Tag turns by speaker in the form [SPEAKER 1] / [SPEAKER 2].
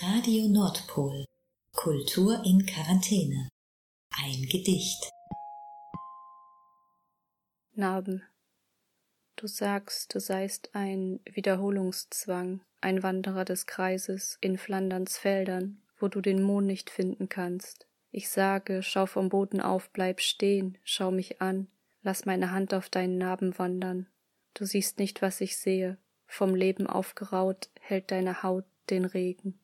[SPEAKER 1] Radio Nordpol. Kultur in Quarantäne. Ein Gedicht.
[SPEAKER 2] Narben. Du sagst, du seist ein Wiederholungszwang, ein Wanderer des Kreises in Flanderns Feldern, wo du den Mond nicht finden kannst. Ich sage, schau vom Boden auf, bleib stehen, schau mich an, lass meine Hand auf deinen Narben wandern. Du siehst nicht, was ich sehe, vom Leben aufgeraut hält deine Haut den Regen.